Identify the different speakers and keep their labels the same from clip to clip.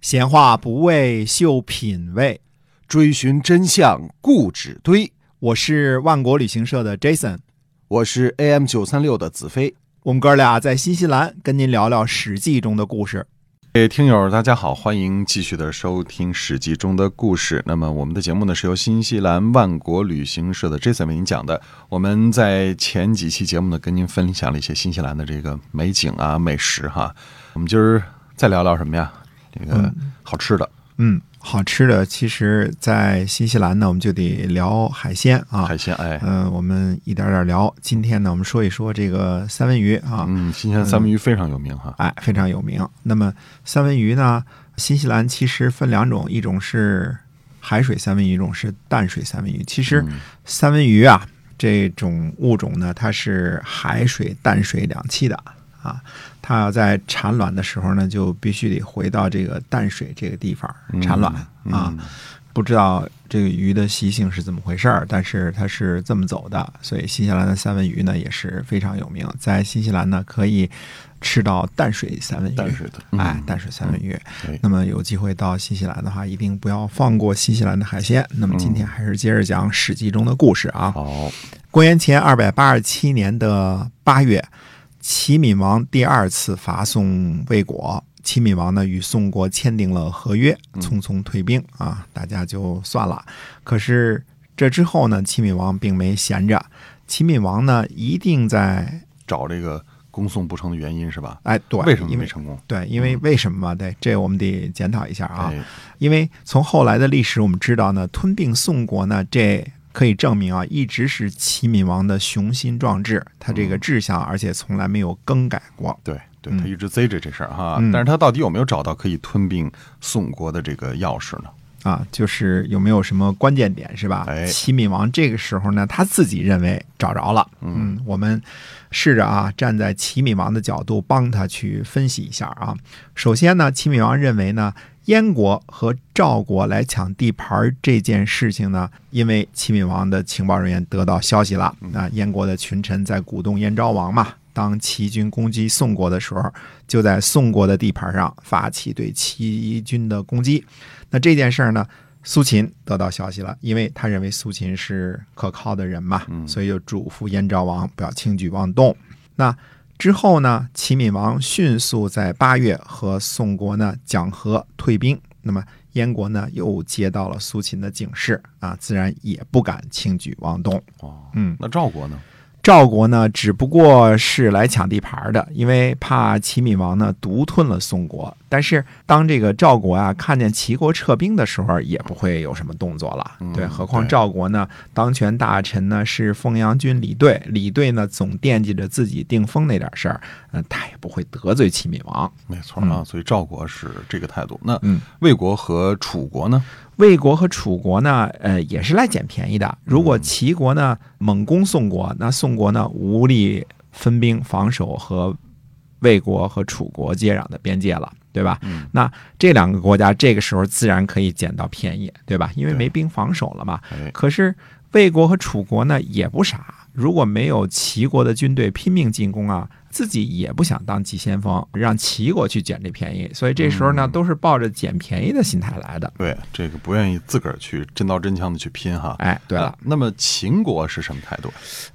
Speaker 1: 闲话不为秀品味，
Speaker 2: 追寻真相固执堆。
Speaker 1: 我是万国旅行社的 Jason，
Speaker 2: 我是 AM 九三六的子飞。
Speaker 1: 我们哥俩在新西兰跟您聊聊《史记》中的故事。
Speaker 2: 哎，听友大家好，欢迎继续的收听《史记》中的故事。那么我们的节目呢是由新西兰万国旅行社的 Jason 为您讲的。我们在前几期节目呢跟您分享了一些新西兰的这个美景啊、美食哈。我们今儿再聊聊什么呀？这个好吃的，
Speaker 1: 嗯，好吃的，其实，在新西兰呢，我们就得聊海鲜啊，
Speaker 2: 海鲜，哎，
Speaker 1: 嗯，我们一点点聊。今天呢，我们说一说这个三文鱼啊，
Speaker 2: 嗯，新西兰三文鱼非常有名哈，
Speaker 1: 哎，非常有名。那么三文鱼呢，新西兰其实分两种，一种是海水三文鱼，一种是淡水三文鱼。其实三文鱼啊，这种物种呢，它是海水、淡水两栖的。啊，它要在产卵的时候呢，就必须得回到这个淡水这个地方产卵啊。不知道这个鱼的习性是怎么回事儿，但是它是这么走的，所以新西兰的三文鱼呢也是非常有名。在新西兰呢，可以吃到淡水三文鱼，
Speaker 2: 淡水的，
Speaker 1: 哎，淡水三文鱼。那么有机会到新西兰的话，一定不要放过新西兰的海鲜。那么今天还是接着讲《史记》中的故事啊。
Speaker 2: 好，
Speaker 1: 公元前二百八十七年的八月。齐闵王第二次伐宋未果，齐闵王呢与宋国签订了合约，匆匆退兵啊，大家就算了。可是这之后呢，齐闵王并没闲着，齐闵王呢一定在
Speaker 2: 找这个攻宋不成的原因是吧？
Speaker 1: 哎，对，
Speaker 2: 为什么没成功？
Speaker 1: 对，因为为什么嘛？对，这我们得检讨一下啊。因为从后来的历史我们知道呢，吞并宋国呢这。可以证明啊，一直是齐闵王的雄心壮志，他这个志向，而且从来没有更改过。
Speaker 2: 对，对他一直贼着这事儿哈，但是他到底有没有找到可以吞并宋国的这个钥匙呢？
Speaker 1: 啊，就是有没有什么关键点是吧？齐闵王这个时候呢，他自己认为找着了。嗯，我们试着啊，站在齐闵王的角度帮他去分析一下啊。首先呢，齐闵王认为呢。燕国和赵国来抢地盘这件事情呢，因为齐闵王的情报人员得到消息了，那燕国的群臣在鼓动燕昭王嘛，当齐军攻击宋国的时候，就在宋国的地盘上发起对齐军的攻击。那这件事儿呢，苏秦得到消息了，因为他认为苏秦是可靠的人嘛，所以就嘱咐燕昭王不要轻举妄动。那之后呢，齐闵王迅速在八月和宋国呢讲和退兵。那么燕国呢又接到了苏秦的警示啊，自然也不敢轻举妄动。
Speaker 2: 哦，嗯，那赵国呢？
Speaker 1: 赵国呢，只不过是来抢地盘的，因为怕齐闵王呢独吞了宋国。但是当这个赵国啊看见齐国撤兵的时候，也不会有什么动作了。对，何况赵国呢，当权大臣呢是凤阳君李兑，李兑呢总惦记着自己定封那点事儿，嗯，他也不会得罪齐闵王。
Speaker 2: 没错啊，所以赵国是这个态度。那魏国和楚国呢？
Speaker 1: 魏国和楚国呢，呃，也是来捡便宜的。如果齐国呢猛攻宋国，那宋国呢无力分兵防守和魏国和楚国接壤的边界了，对吧？那这两个国家这个时候自然可以捡到便宜，对吧？因为没兵防守了嘛。可是魏国和楚国呢也不傻，如果没有齐国的军队拼命进攻啊。自己也不想当急先锋，让齐国去捡这便宜，所以这时候呢，都是抱着捡便宜的心态来的。
Speaker 2: 对，这个不愿意自个儿去真刀真枪的去拼哈。
Speaker 1: 哎，对了，
Speaker 2: 那么秦国是什么态度？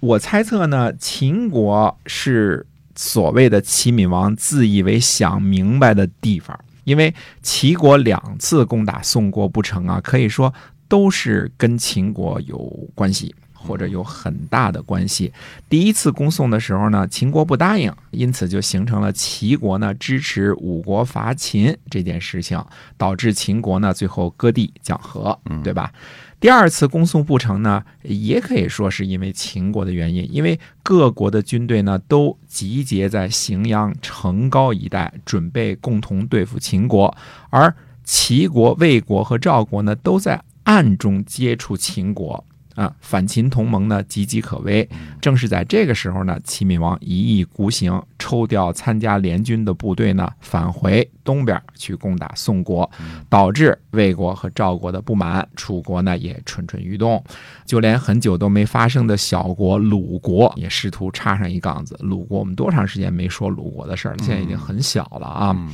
Speaker 1: 我猜测呢，秦国是所谓的齐闵王自以为想明白的地方，因为齐国两次攻打宋国不成啊，可以说都是跟秦国有关系。或者有很大的关系。第一次攻宋的时候呢，秦国不答应，因此就形成了齐国呢支持五国伐秦这件事情，导致秦国呢最后割地讲和，对吧？第二次攻宋不成呢，也可以说是因为秦国的原因，因为各国的军队呢都集结在荥阳成高一带，准备共同对付秦国，而齐国、魏国和赵国呢都在暗中接触秦国。啊，反秦同盟呢岌岌可危。正是在这个时候呢，齐闵王一意孤行，抽调参加联军的部队呢，返回东边去攻打宋国，导致魏国和赵国的不满，楚国呢也蠢蠢欲动，就连很久都没发生的小国鲁国也试图插上一杠子。鲁国，我们多长时间没说鲁国的事儿了？现在已经很小了啊。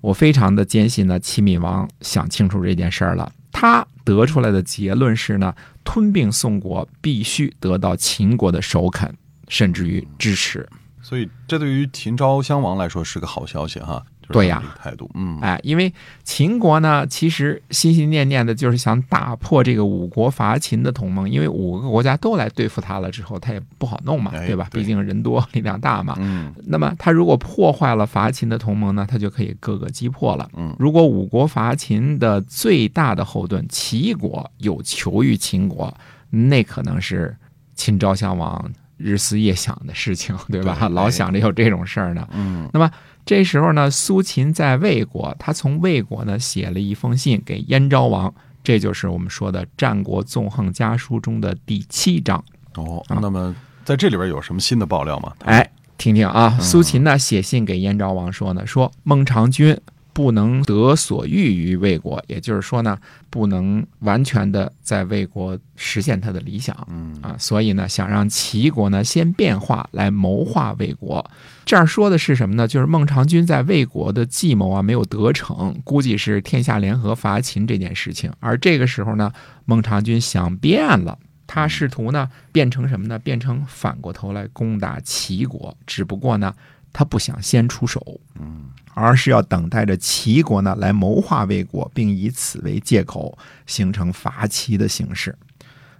Speaker 1: 我非常的坚信呢，齐闵王想清楚这件事儿了。他得出来的结论是呢，吞并宋国必须得到秦国的首肯，甚至于支持。
Speaker 2: 所以这对于秦昭襄王来说是个好消息哈。
Speaker 1: 对呀，
Speaker 2: 态度，嗯，
Speaker 1: 哎，因为秦国呢，其实心心念念的就是想打破这个五国伐秦的同盟，因为五个国家都来对付他了之后，他也不好弄嘛，对吧？毕竟人多力量大嘛。
Speaker 2: 嗯，
Speaker 1: 那么他如果破坏了伐秦的同盟呢，他就可以各个击破了。
Speaker 2: 嗯，
Speaker 1: 如果五国伐秦的最大的后盾齐国有求于秦国，那可能是秦昭襄王日思夜想的事情，对吧？老想着有这种事儿呢。
Speaker 2: 嗯，
Speaker 1: 那么。这时候呢，苏秦在魏国，他从魏国呢写了一封信给燕昭王，这就是我们说的《战国纵横家书》中的第七章。
Speaker 2: 哦，那么在这里边有什么新的爆料吗？
Speaker 1: 哎，听听啊，苏秦呢写信给燕昭王说呢，说孟尝君。不能得所欲于魏国，也就是说呢，不能完全的在魏国实现他的理想，
Speaker 2: 嗯
Speaker 1: 啊，所以呢，想让齐国呢先变化来谋划魏国。这儿说的是什么呢？就是孟尝君在魏国的计谋啊没有得逞，估计是天下联合伐秦这件事情。而这个时候呢，孟尝君想变了，他试图呢变成什么呢？变成反过头来攻打齐国，只不过呢，他不想先出手，
Speaker 2: 嗯。
Speaker 1: 而是要等待着齐国呢来谋划魏国，并以此为借口形成伐齐的形式。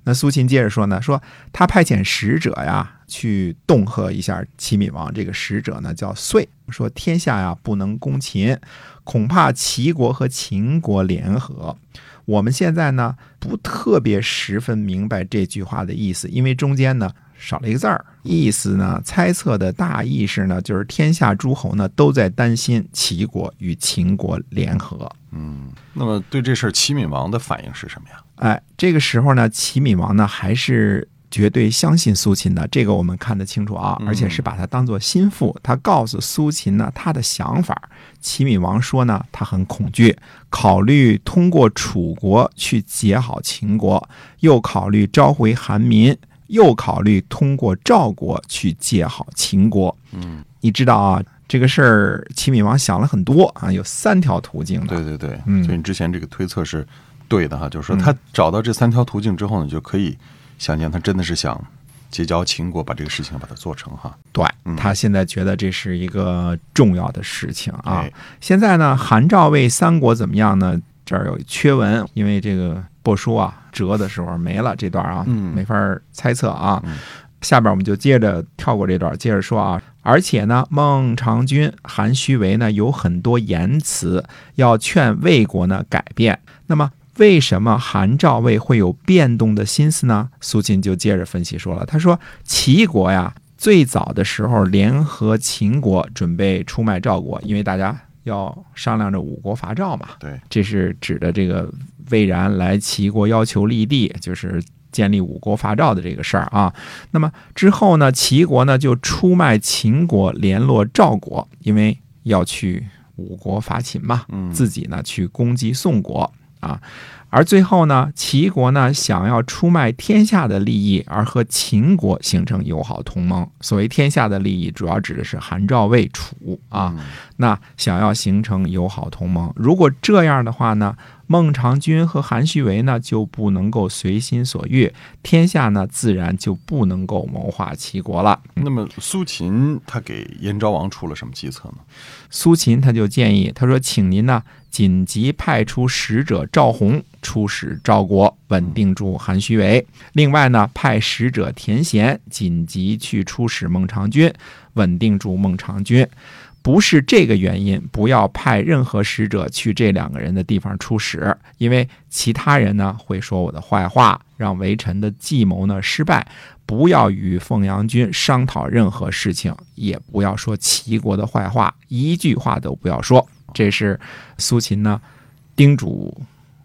Speaker 1: 那苏秦接着说呢，说他派遣使者呀去恫吓一下齐闵王。这个使者呢叫遂，说天下呀不能攻秦，恐怕齐国和秦国联合。我们现在呢不特别十分明白这句话的意思，因为中间呢。少了一个字儿，意思呢？猜测的大意是呢，就是天下诸侯呢都在担心齐国与秦国联合。
Speaker 2: 嗯，那么对这事儿，齐闵王的反应是什么呀？
Speaker 1: 哎，这个时候呢，齐闵王呢还是绝对相信苏秦的，这个我们看得清楚啊，而且是把他当做心腹。他告诉苏秦呢他的想法。齐闵王说呢，他很恐惧，考虑通过楚国去结好秦国，又考虑召回韩民。又考虑通过赵国去借好秦国。
Speaker 2: 嗯，
Speaker 1: 你知道啊，这个事儿齐闵王想了很多啊，有三条途径的。
Speaker 2: 对对对，
Speaker 1: 嗯，
Speaker 2: 所以你之前这个推测是对的哈，就是说他找到这三条途径之后呢，就可以想见他真的是想结交秦国，把这个事情把它做成哈。
Speaker 1: 对他现在觉得这是一个重要的事情啊。现在呢，韩赵魏三国怎么样呢？这儿有缺文，因为这个帛书啊折的时候没了这段啊，没法猜测啊。下边我们就接着跳过这段，接着说啊。而且呢，孟尝君、韩须为呢有很多言辞要劝魏国呢改变。那么，为什么韩赵魏会有变动的心思呢？苏秦就接着分析说了，他说齐国呀，最早的时候联合秦国准备出卖赵国，因为大家。要商量着五国伐赵嘛？
Speaker 2: 对，
Speaker 1: 这是指的这个魏然来齐国要求立地，就是建立五国伐赵的这个事儿啊。那么之后呢，齐国呢就出卖秦国，联络赵国，因为要去五国伐秦嘛，自己呢去攻击宋国啊。而最后呢，齐国呢想要出卖天下的利益，而和秦国形成友好同盟。所谓天下的利益，主要指的是韩赵魏楚啊。那想要形成友好同盟，如果这样的话呢？孟尝君和韩须为呢就不能够随心所欲，天下呢自然就不能够谋划齐国了。
Speaker 2: 那么苏秦他给燕昭王出了什么计策呢？
Speaker 1: 苏秦他就建议他说：“请您呢紧急派出使者赵弘出使赵国，稳定住韩须为；另外呢派使者田贤紧急去出使孟尝君，稳定住孟尝君。”不是这个原因，不要派任何使者去这两个人的地方出使，因为其他人呢会说我的坏话，让微臣的计谋呢失败。不要与凤阳君商讨任何事情，也不要说齐国的坏话，一句话都不要说。这是苏秦呢叮嘱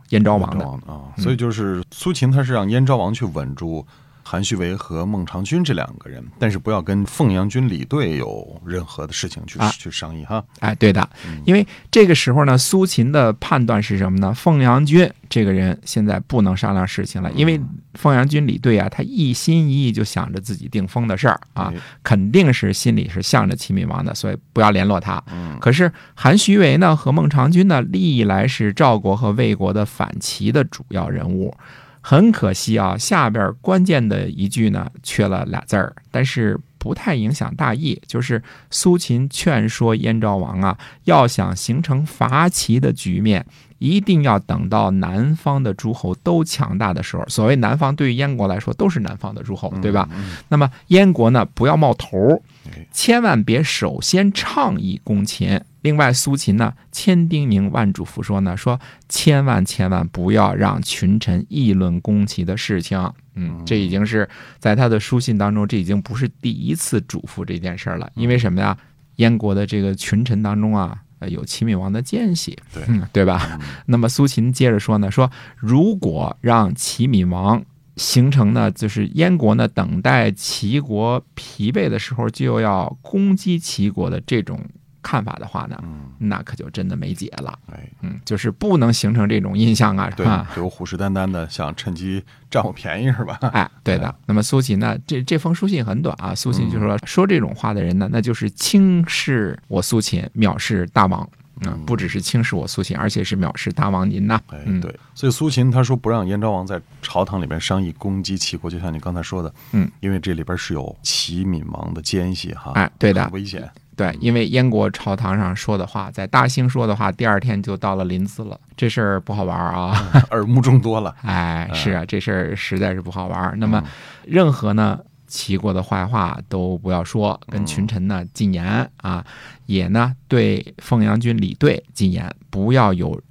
Speaker 1: 燕昭王的
Speaker 2: 啊，所以就是苏秦他是让燕昭王去稳住韩旭为和孟尝君这两个人，但是不要跟凤阳军李队有任何的事情去、
Speaker 1: 啊
Speaker 2: 去商议哈。
Speaker 1: 哎，对的，因为这个时候呢，苏秦的判断是什么呢？凤阳君这个人现在不能商量事情了，因为凤阳军李队啊，他一心一意就想着自己定封的事儿啊
Speaker 2: 哎，
Speaker 1: 肯定是心里是向着齐闵王的，所以不要联络他。
Speaker 2: 嗯
Speaker 1: 可是韩徐为呢和孟尝君呢，历来是赵国和魏国的反齐的主要人物。很可惜啊，下边关键的一句呢缺了俩字儿，但是不太影响大意。就是苏秦劝说燕昭王啊，要想形成伐齐的局面，一定要等到南方的诸侯都强大的时候。所谓南方，对于燕国来说都是南方的诸侯，对吧？
Speaker 2: 嗯
Speaker 1: 那么燕国呢，不要冒头
Speaker 2: 哎，
Speaker 1: 千万别首先倡议攻秦。另外，苏秦呢千叮咛万嘱咐说呢，说千万千万不要让群臣议论攻齐的事情。嗯，这已经是在他的书信当中，这已经不是第一次嘱咐这件事儿了。因为什么呀？燕国的这个群臣当中啊，呃有齐闵王的奸细，
Speaker 2: 对
Speaker 1: 嗯，对吧？
Speaker 2: 嗯
Speaker 1: 那么苏秦接着说呢，说如果让齐闵王形成呢，就是燕国呢等待齐国疲惫的时候就要攻击齐国的这种看法的话呢，
Speaker 2: 嗯，
Speaker 1: 那可就真的没解了。
Speaker 2: 哎，
Speaker 1: 嗯，就是不能形成这种印象啊，是
Speaker 2: 对
Speaker 1: 吧？，
Speaker 2: 就虎视眈眈的想趁机占我便宜是吧？
Speaker 1: 哎，对的。那么苏秦呢，这这封书信很短啊，苏秦就说、说这种话的人呢，那就是轻视我苏秦，藐视大王。嗯，不只是轻视我苏秦，而且是藐视大王您呐。
Speaker 2: 哎，
Speaker 1: 嗯，
Speaker 2: 对，所以苏秦他说不让燕昭王在朝堂里边商议攻击齐国，就像你刚才说的，
Speaker 1: 嗯，
Speaker 2: 因为这里边是有齐闵王的奸细哈，
Speaker 1: 哎对的
Speaker 2: 危险，
Speaker 1: 对，因为燕国朝堂上说的话，在大兴说的话，第二天就到了临淄了，这事儿不好玩儿啊！
Speaker 2: 耳目众多了，
Speaker 1: 哎，是啊，这事儿实在是不好玩儿。那么
Speaker 2: 嗯，
Speaker 1: 任何呢齐国的坏话都不要说，跟群臣呢禁言啊，也呢对凤阳君李队禁言，不要有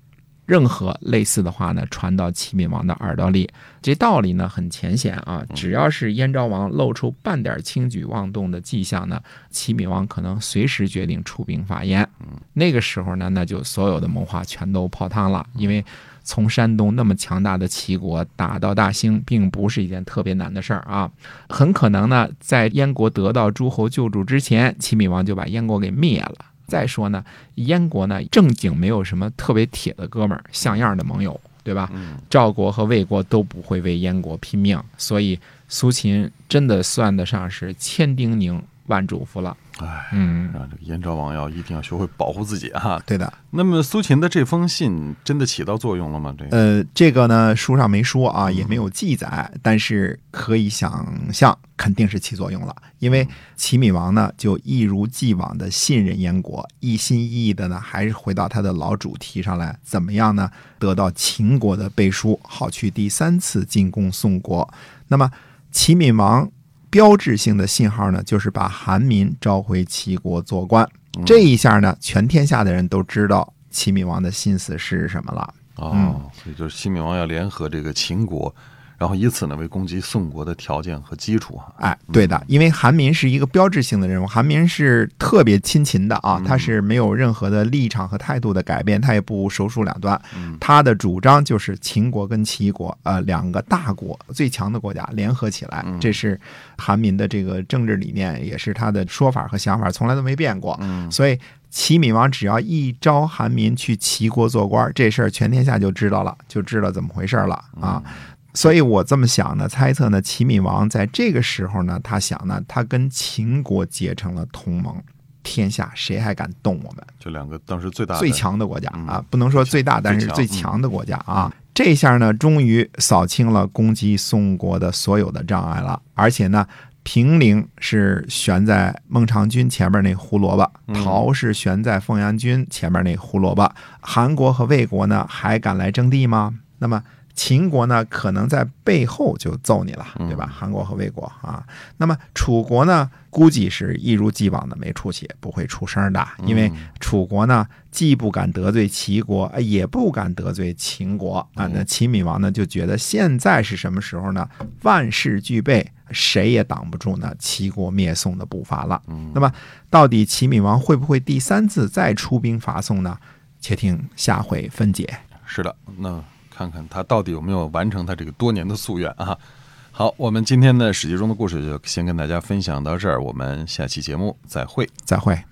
Speaker 1: 任何类似的话呢传到齐闵王的耳朵里。这道理呢很浅显啊，只要是燕昭王露出半点轻举妄动的迹象呢，齐闵王可能随时决定出兵伐燕。那个时候呢，那就所有的谋划全都泡汤了，因为从山东那么强大的齐国打到大兴，并不是一件特别难的事儿啊。很可能呢，在燕国得到诸侯救助之前，齐闵王就把燕国给灭了。再说呢，燕国呢正经没有什么特别铁的哥们儿、像样的盟友，对吧？
Speaker 2: 嗯，
Speaker 1: 赵国和魏国都不会为燕国拼命，所以苏秦真的算得上是千叮咛万嘱咐了。
Speaker 2: 哎，
Speaker 1: 嗯，
Speaker 2: 让这个燕昭王要一定要学会保护自己哈。
Speaker 1: 对的。
Speaker 2: 那么苏秦的这封信真的起到作用了吗？这个，
Speaker 3: 呃，这个呢，书上没说啊，也没有记载，但是可以想象，肯定是起作用了。因为齐闵王呢，就一如既往的信任燕国，一心一意的呢，还是回到他的老主题上来，怎么样呢？得到秦国的背书，好去第三次进攻宋国。那么齐闵王标志性的信号呢，就是把韩民召回齐国做官。这一下呢，全天下的人都知道齐闵王的心思是什么了。
Speaker 2: 哦，所以就是齐闵王要联合这个秦国，然后以此呢为攻击宋国的条件和基础哈。
Speaker 3: 哎，对的，因为韩民是一个标志性的人物，韩民是特别亲秦的啊，他是没有任何的立场和态度的改变，他也不手鼠两端，他的主张就是秦国跟齐国呃两个大国最强的国家联合起来，这是韩民的这个政治理念，也是他的说法和想法，从来都没变过。
Speaker 2: 嗯。
Speaker 3: 所以齐闵王只要一招韩民去齐国做官，这事儿全天下就知道了，就知道怎么回事了啊。所以我这么想呢，猜测呢，齐闵王在这个时候呢，他想呢，他跟秦国结成了同盟，天下谁还敢动我们？
Speaker 2: 这两个当时最大
Speaker 3: 最强的国家
Speaker 2: 嗯
Speaker 3: 啊，不能说最大，但是
Speaker 2: 最强
Speaker 3: 最强的国家啊。这下呢，终于扫清了攻击宋国的所有的障碍了，而且呢。平陵是悬在孟尝君前面那胡萝卜，陶是悬在凤阳君前面那胡萝卜。韩国和魏国呢，还敢来争地吗？那么秦国呢，可能在背后就揍你了，对吧？韩国和魏国啊，那么楚国呢，估计是一如既往的没出息，不会出声的，因为楚国呢，既不敢得罪齐国，呃也不敢得罪秦国啊。那齐闵王呢，就觉得现在是什么时候呢？万事俱备，谁也挡不住呢齐国灭宋的步伐了。那么，到底齐闵王会不会第三次再出兵伐宋呢？且听下回分解。
Speaker 2: 是的，那看看他到底有没有完成他这个多年的夙愿啊？好，我们今天的史记中的故事就先跟大家分享到这儿，我们下期节目再会。
Speaker 3: 再会。